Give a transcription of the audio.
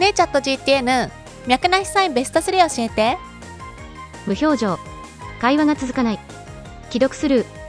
ねえチャット GTN 脈なしサインベスト3教えて。無表情。会話が続かない。既読スルー。